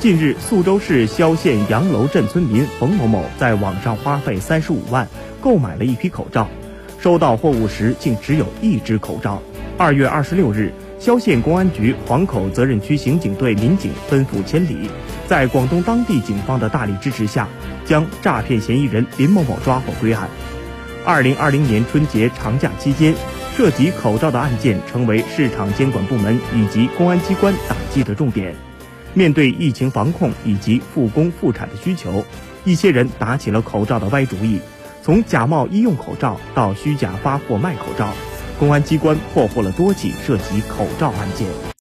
近日，宿州市萧县杨楼镇村民冯某某在网上花费三十五万购买了一批口罩，收到货物时竟只有一只口罩。二月二十六日，萧县公安局黄口责任区刑警队民警奔赴千里，在广东当地警方的大力支持下，将诈骗嫌疑人林某某抓获归案。二零二零年春节长假期间，涉及口罩的案件成为市场监管部门以及公安机关打击的重点。面对疫情防控以及复工复产的需求，一些人打起了口罩的歪主意，从假冒医用口罩到虚假发货卖口罩，公安机关破获了多起涉及口罩案件。